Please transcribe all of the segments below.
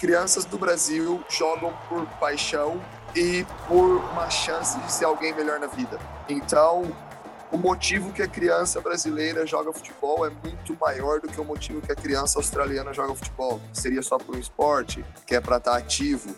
crianças do Brasil jogam por paixão e por uma chance de ser alguém melhor na vida. Então, o motivo que a criança brasileira joga futebol é muito maior do que o motivo que a criança australiana joga futebol. Seria só por um esporte, que é para estar tá ativo.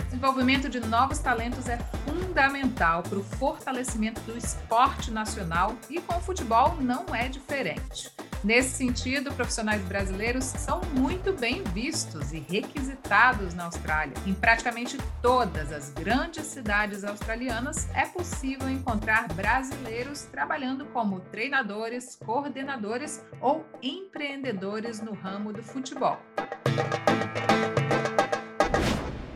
O desenvolvimento de novos talentos é fundamental para o fortalecimento do esporte nacional e com o futebol não é diferente. Nesse sentido, profissionais brasileiros são muito bem vistos e requisitados na Austrália. Em praticamente todas as grandes cidades australianas é possível encontrar brasileiros trabalhando como treinadores, coordenadores ou empreendedores no ramo do futebol.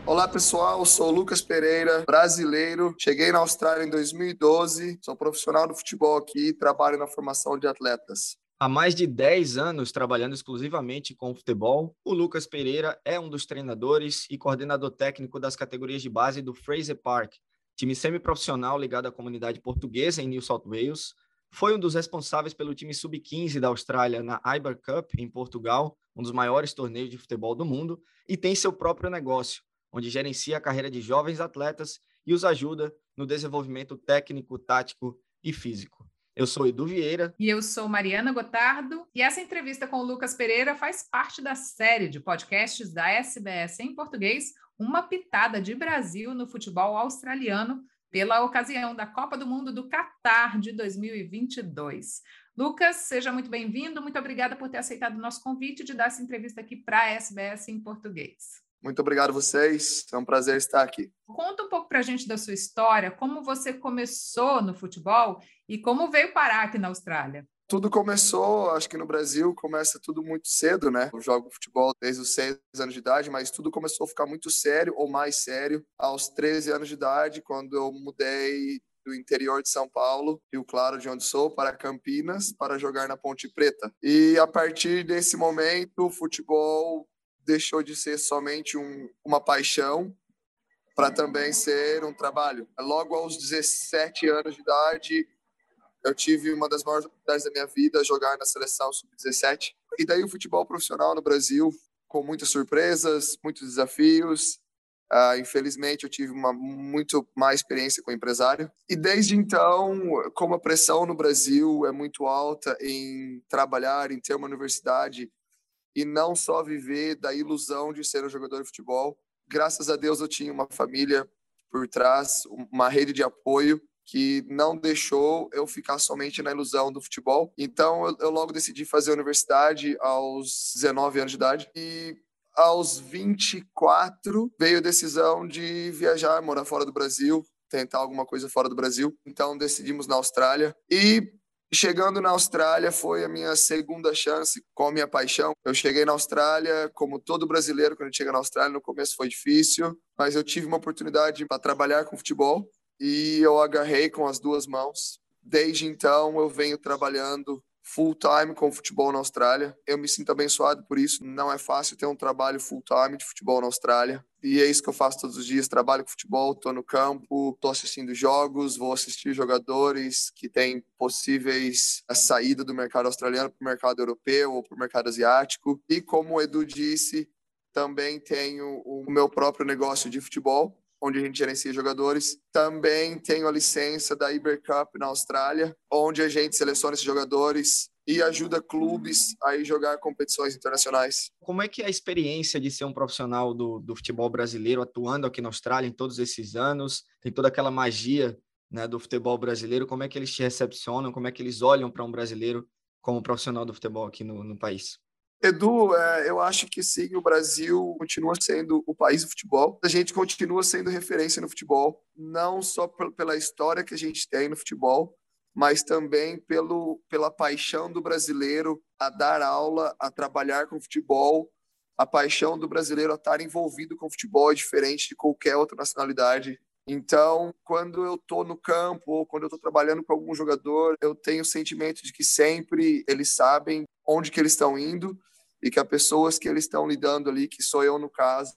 Olá pessoal, sou Lucas Pereira, brasileiro. Cheguei na Austrália em 2012, sou profissional do futebol aqui e trabalho na formação de atletas. Há mais de 10 anos trabalhando exclusivamente com futebol, o Lucas Pereira é um dos treinadores e coordenador técnico das categorias de base do Fraser Park, time semiprofissional ligado à comunidade portuguesa em New South Wales. Foi um dos responsáveis pelo time sub-15 da Austrália na Iber Cup, em Portugal, um dos maiores torneios de futebol do mundo, e tem seu próprio negócio, onde gerencia a carreira de jovens atletas e os ajuda no desenvolvimento técnico, tático e físico. Eu sou Edu Vieira. E eu sou Mariana Gotardo. E essa entrevista com o Lucas Pereira faz parte da série de podcasts da SBS em português, Uma Pitada de Brasil no Futebol Australiano, pela ocasião da Copa do Mundo do Catar de 2022. Lucas, seja muito bem-vindo. Muito obrigada por ter aceitado o nosso convite de dar essa entrevista aqui para a SBS em português. Muito obrigado a vocês, é um prazer estar aqui. Conta um pouco para a gente da sua história, como você começou no futebol e como veio parar aqui na Austrália. Tudo começou, acho que no Brasil começa tudo muito cedo, né? Eu jogo futebol desde os seis anos de idade, mas tudo começou a ficar muito sério ou mais sério aos 13 anos de idade, quando eu mudei do interior de São Paulo, Rio Claro, de onde sou, para Campinas, para jogar na Ponte Preta. E a partir desse momento, o futebol deixou de ser somente um, uma paixão para também ser um trabalho. Logo aos 17 anos de idade, eu tive uma das maiores oportunidades da minha vida, jogar na seleção sub-17. E daí o futebol profissional no Brasil, com muitas surpresas, muitos desafios. Uh, infelizmente, eu tive uma muito mais experiência com empresário. E desde então, como a pressão no Brasil é muito alta em trabalhar, em ter uma universidade e não só viver da ilusão de ser um jogador de futebol. Graças a Deus eu tinha uma família por trás, uma rede de apoio que não deixou eu ficar somente na ilusão do futebol. Então eu, logo decidi fazer universidade aos 19 anos de idade e aos 24 veio a decisão de viajar, morar fora do Brasil, tentar alguma coisa fora do Brasil. Então decidimos na Austrália e Chegando na Austrália foi a minha segunda chance com a minha paixão. Eu cheguei na Austrália, como todo brasileiro, quando chega na Austrália, no começo foi difícil, mas eu tive uma oportunidade para trabalhar com futebol e eu agarrei com as duas mãos. Desde então, eu venho trabalhando full time com futebol na Austrália. Eu me sinto abençoado por isso. Não é fácil ter um trabalho full time de futebol na Austrália. E é isso que eu faço todos os dias. Trabalho com futebol, estou no campo, estou assistindo jogos, vou assistir jogadores que têm possíveis a saída do mercado australiano para o mercado europeu ou para o mercado asiático. E como o Edu disse, também tenho o meu próprio negócio de futebol, onde a gente gerencia jogadores. Também tenho a licença da Iber Cup na Austrália, onde a gente seleciona esses jogadores e ajuda clubes a ir jogar competições internacionais. Como é que é a experiência de ser um profissional do, do futebol brasileiro, atuando aqui na Austrália em todos esses anos? Tem toda aquela magia né, do futebol brasileiro. Como é que eles te recepcionam? Como é que eles olham para um brasileiro como profissional do futebol aqui no, no país? Edu, é, eu acho que sim, o Brasil continua sendo o país do futebol. A gente continua sendo referência no futebol, não só pela história que a gente tem no futebol, mas também pelo, pela paixão do brasileiro a dar aula, a trabalhar com futebol. A paixão do brasileiro a estar envolvido com futebol é diferente de qualquer outra nacionalidade. Então, quando eu estou no campo ou quando eu estou trabalhando com algum jogador, eu tenho o sentimento de que sempre eles sabem onde que eles estão indo e que as pessoas que eles estão lidando ali, que sou eu no caso,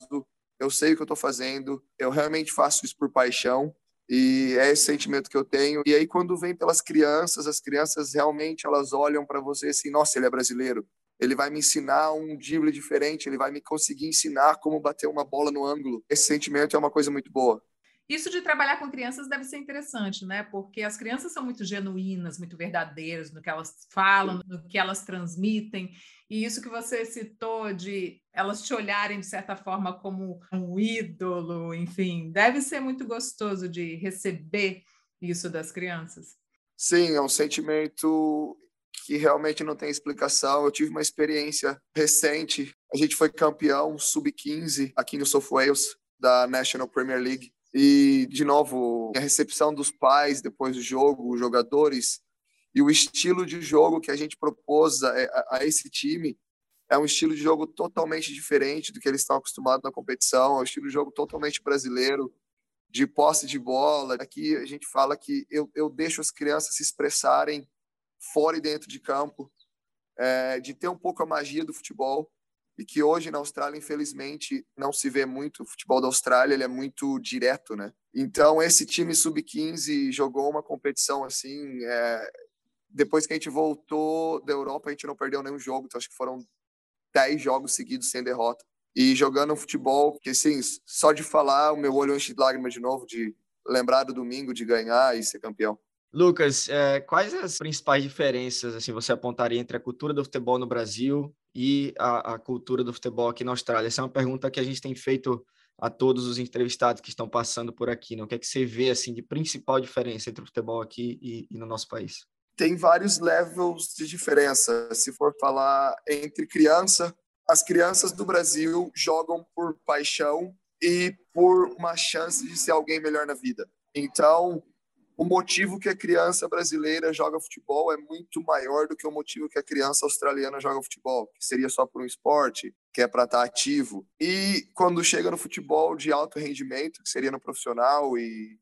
eu sei o que eu estou fazendo, eu realmente faço isso por paixão e é esse sentimento que eu tenho. E aí quando vem pelas crianças, as crianças realmente elas olham para você assim, nossa, ele é brasileiro, ele vai me ensinar um drible diferente, ele vai me conseguir ensinar como bater uma bola no ângulo. Esse sentimento é uma coisa muito boa. Isso de trabalhar com crianças deve ser interessante, né? Porque as crianças são muito genuínas, muito verdadeiras no que elas falam, no que elas transmitem. E isso que você citou de elas te olharem de certa forma como um ídolo, enfim, deve ser muito gostoso de receber isso das crianças. Sim, é um sentimento que realmente não tem explicação. Eu tive uma experiência recente. A gente foi campeão sub-15 aqui no South Wales da National Premier League. E, de novo, a recepção dos pais depois do jogo, os jogadores, e o estilo de jogo que a gente propôs a, a, esse time é um estilo de jogo totalmente diferente do que eles estão acostumados na competição, é um estilo de jogo totalmente brasileiro, de posse de bola. Aqui a gente fala que eu, eu deixo as crianças se expressarem fora e dentro de campo, é, de ter um pouco a magia do futebol e que hoje na Austrália, infelizmente, não se vê muito. O futebol da Austrália ele é muito direto, né? Então, esse time sub-15 jogou uma competição assim. É... Depois que a gente voltou da Europa, a gente não perdeu nenhum jogo. Então, acho que foram 10 jogos seguidos sem derrota. E jogando um futebol que, assim, só de falar, o meu olho enche de lágrimas de novo, de lembrar do domingo, de ganhar e ser campeão. Lucas, é, quais as principais diferenças assim você apontaria entre a cultura do futebol no Brasil e a, a, cultura do futebol aqui na Austrália? Essa é uma pergunta que a gente tem feito a todos os entrevistados que estão passando por aqui. Né? O que é que você vê assim de principal diferença entre o futebol aqui e, e no nosso país? Tem vários levels de diferença. Se for falar entre criança, as crianças do Brasil jogam por paixão e por uma chance de ser alguém melhor na vida. Então, o motivo que a criança brasileira joga futebol é muito maior do que o motivo que a criança australiana joga futebol, que seria só por um esporte, que é para estar tá ativo. E quando chega no futebol de alto rendimento, que seria no profissional e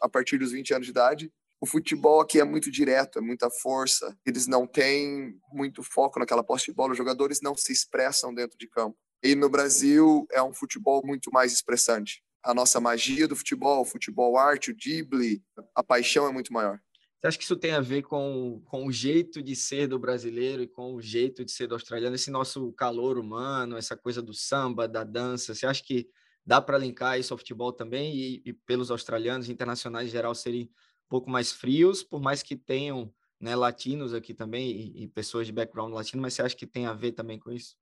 a partir dos 20 anos de idade, o futebol aqui é muito direto, é muita força. Eles não têm muito foco naquela posse de bola, os jogadores não se expressam dentro de campo. E no Brasil é um futebol muito mais expressante a nossa magia do futebol, o futebol arte, o drible, a paixão é muito maior. Você acha que isso tem a ver com, com o jeito de ser do brasileiro e com o jeito de ser do australiano, esse nosso calor humano, essa coisa do samba, da dança? Você acha que dá para linkar isso ao futebol também e, e, pelos australianos internacionais em geral serem um pouco mais frios, por mais que tenham né, latinos aqui também e, e pessoas de background latino, mas você acha que tem a ver também com isso?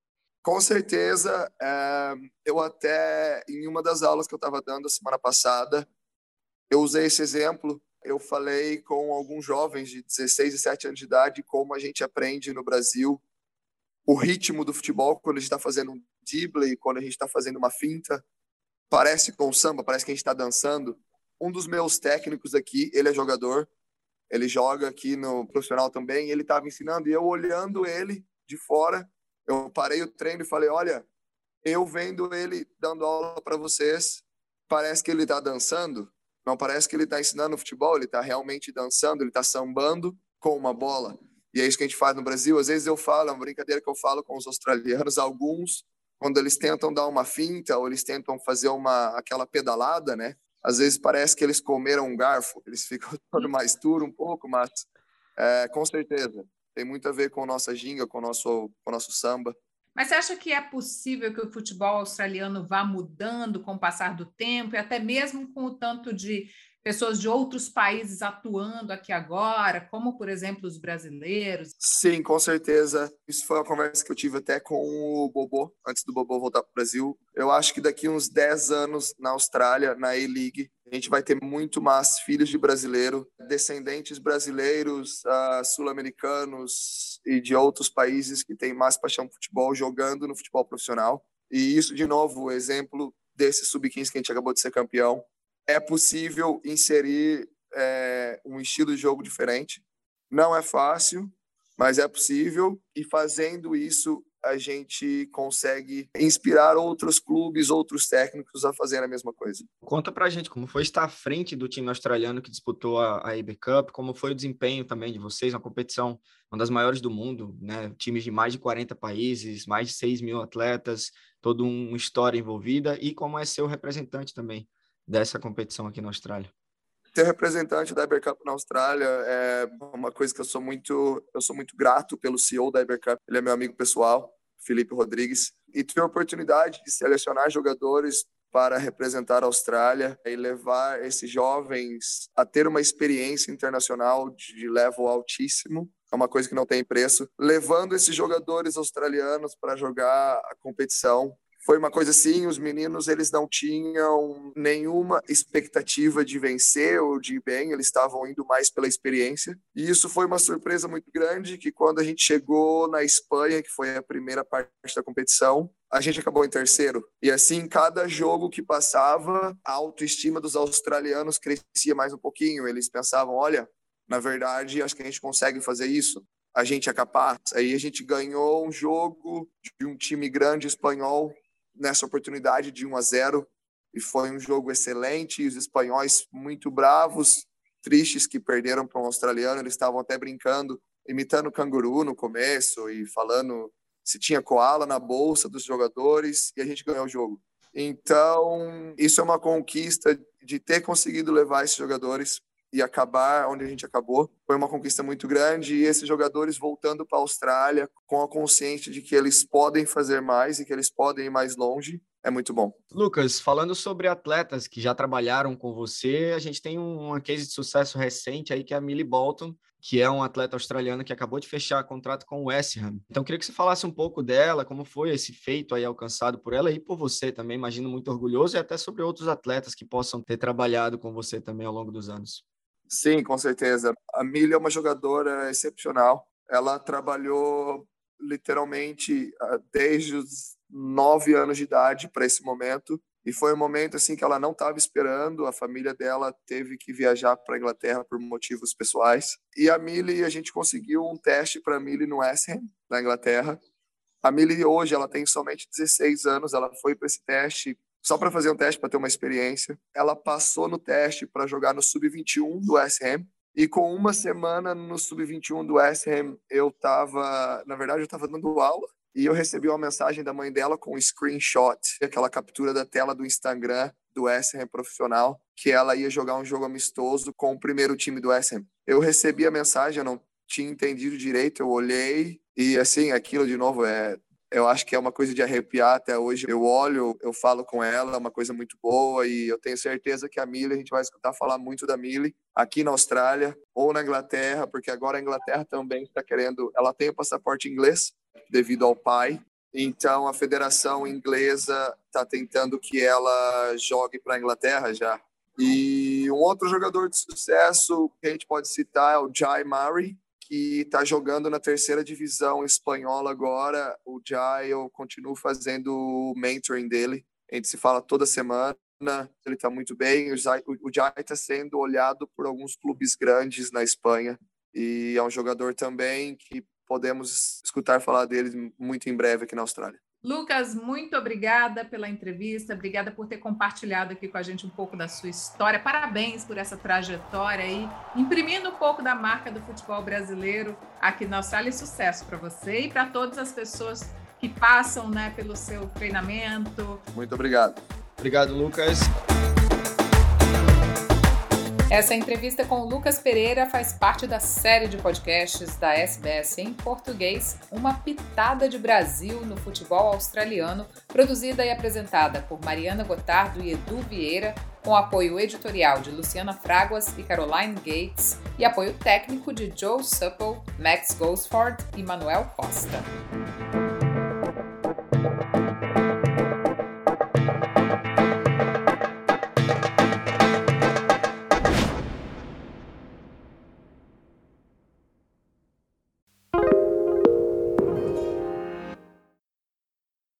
Com certeza, é, eu até, em uma das aulas que eu estava dando a semana passada, eu usei esse exemplo. Eu falei com alguns jovens de 16 e 17 anos de idade como a gente aprende no Brasil o ritmo do futebol quando a gente está fazendo um drible, quando a gente está fazendo uma finta. Parece com samba, parece que a gente está dançando. Um dos meus técnicos aqui, ele é jogador, ele joga aqui no profissional também, ele estava ensinando e eu olhando ele de fora, eu parei o treino e falei: olha, eu vendo ele dando aula para vocês, parece que ele está dançando, não parece que ele está ensinando futebol, ele está realmente dançando, ele está sambando com uma bola. E é isso que a gente faz no Brasil. Às vezes eu falo, é uma brincadeira que eu falo com os australianos, alguns, quando eles tentam dar uma finta ou eles tentam fazer uma aquela pedalada, né? Às vezes parece que eles comeram um garfo, eles ficam todo mais duro um pouco, mas é, com certeza tem muito a ver com a nossa ginga, com o nosso, com nosso samba. Mas você acha que é possível que o futebol australiano vá mudando com o passar do tempo e até mesmo com o tanto de pessoas de outros países atuando aqui agora, como, por exemplo, os brasileiros? Sim, com certeza. Isso foi uma conversa que eu tive até com o Bobô, antes do Bobô voltar para o Brasil. Eu acho que daqui uns 10 anos na Austrália, na A-League, a gente vai ter muito mais filhos de brasileiro, descendentes brasileiros, uh, sul-americanos e de outros países que têm mais paixão por futebol jogando no futebol profissional. E isso, de novo, exemplo desse sub-15 que a gente acabou de ser campeão é possível inserir é, um estilo de jogo diferente. Não é fácil, mas é possível. E fazendo isso, a gente consegue inspirar outros clubes, outros técnicos a fazerem a mesma coisa. Conta pra gente como foi estar à frente do time australiano que disputou a, a IB Cup, como foi o desempenho também de vocês, uma competição, uma das maiores do mundo, né? Times de mais de 40 países, mais de 6 mil atletas, toda uma história envolvida, e como é ser o representante também dessa competição aqui na Austrália? ter representante da Ibercup na Austrália é uma coisa que eu sou muito, eu sou muito grato pelo CEO da Ibercup. Ele é meu amigo pessoal, Felipe Rodrigues, e tive a oportunidade de selecionar jogadores para representar a Austrália e levar esses jovens a ter uma experiência internacional de level altíssimo. É uma coisa que não tem preço. Levando esses jogadores australianos para jogar a competição foi uma coisa assim, os meninos eles não tinham nenhuma expectativa de vencer ou de ir bem, eles estavam indo mais pela experiência. E isso foi uma surpresa muito grande, que quando a gente chegou na Espanha, que foi a primeira parte da competição, a gente acabou em terceiro. E assim, cada jogo que passava, a autoestima dos australianos crescia mais um pouquinho. Eles pensavam, olha, na verdade, acho que a gente consegue fazer isso a gente é capaz. Aí a gente ganhou um jogo de um time grande espanhol nessa oportunidade de 1 a 0 e foi um jogo excelente. E os espanhóis muito bravos, tristes que perderam para um australiano. Eles estavam até brincando, imitando o canguru no começo e falando se tinha koala na bolsa dos jogadores e a gente ganhou o jogo. Então, isso é uma conquista de ter conseguido levar esses jogadores e acabar onde a gente acabou. Foi uma conquista muito grande e esses jogadores voltando para a Austrália com a consciência de que eles podem fazer mais e que eles podem ir mais longe é muito bom. Lucas, falando sobre atletas que já trabalharam com você, a gente tem uma case de sucesso recente aí que é a Millie Bolton, que é um atleta australiano que acabou de fechar contrato com o West Ham. Então, queria que você falasse um pouco dela, como foi esse feito aí alcançado por ela e por você também, imagino muito orgulhoso, e até sobre outros atletas que possam ter trabalhado com você também ao longo dos anos. Sim, com certeza. A Milha é uma jogadora excepcional. Ela trabalhou literalmente ah, desde os nove anos de idade para esse momento e foi um momento assim que ela não estava esperando. A família dela teve que viajar para a Inglaterra por motivos pessoais. E a Millie, a gente conseguiu um teste para a Millie no Ham, na Inglaterra. A Millie hoje ela tem somente 16 anos. Ela foi para esse teste só para fazer um teste, para ter uma experiência. Ela passou no teste para jogar no sub-21 do SM. E com uma semana no sub-21 do SM, eu estava, na verdade, eu estava dando aula e eu recebi uma mensagem da mãe dela com um screenshot, aquela captura da tela do Instagram do SM profissional, que ela ia jogar um jogo amistoso com o primeiro time do SM. Eu recebi a mensagem, eu não tinha entendido direito, eu olhei e assim, aquilo de novo é eu acho que é uma coisa de arrepiar até hoje. Eu olho, eu falo com ela, é uma coisa muito boa e eu tenho certeza que a Millie, a gente vai escutar falar muito da Millie aqui na Austrália ou na Inglaterra, porque agora a Inglaterra também está querendo, ela tem o passaporte inglês devido ao pai, então a Federação Inglesa está tentando que ela jogue para a Inglaterra já. E um outro jogador de sucesso que a gente pode citar é o Jai Murray, que está jogando na terceira divisão espanhola agora. O Jai, eu continuo fazendo o mentoring dele. A gente se fala toda semana. Ele está muito bem. O Jai está sendo olhado por alguns clubes grandes na Espanha. E é um jogador também que podemos escutar falar dele muito em breve aqui na Austrália. Lucas, muito obrigada pela entrevista, obrigada por ter compartilhado aqui com a gente um pouco da sua história. Parabéns por essa trajetória aí, imprimindo um pouco da marca do futebol brasileiro aqui na Austrália. E sucesso para você e para todas as pessoas que passam né, pelo seu treinamento. Muito obrigado. Obrigado, Lucas. Essa entrevista com o Lucas Pereira faz parte da série de podcasts da SBS em português, Uma Pitada de Brasil no Futebol Australiano, produzida e apresentada por Mariana Gotardo e Edu Vieira, com apoio editorial de Luciana Fraguas e Caroline Gates e apoio técnico de Joe Supple, Max Gosford e Manuel Costa.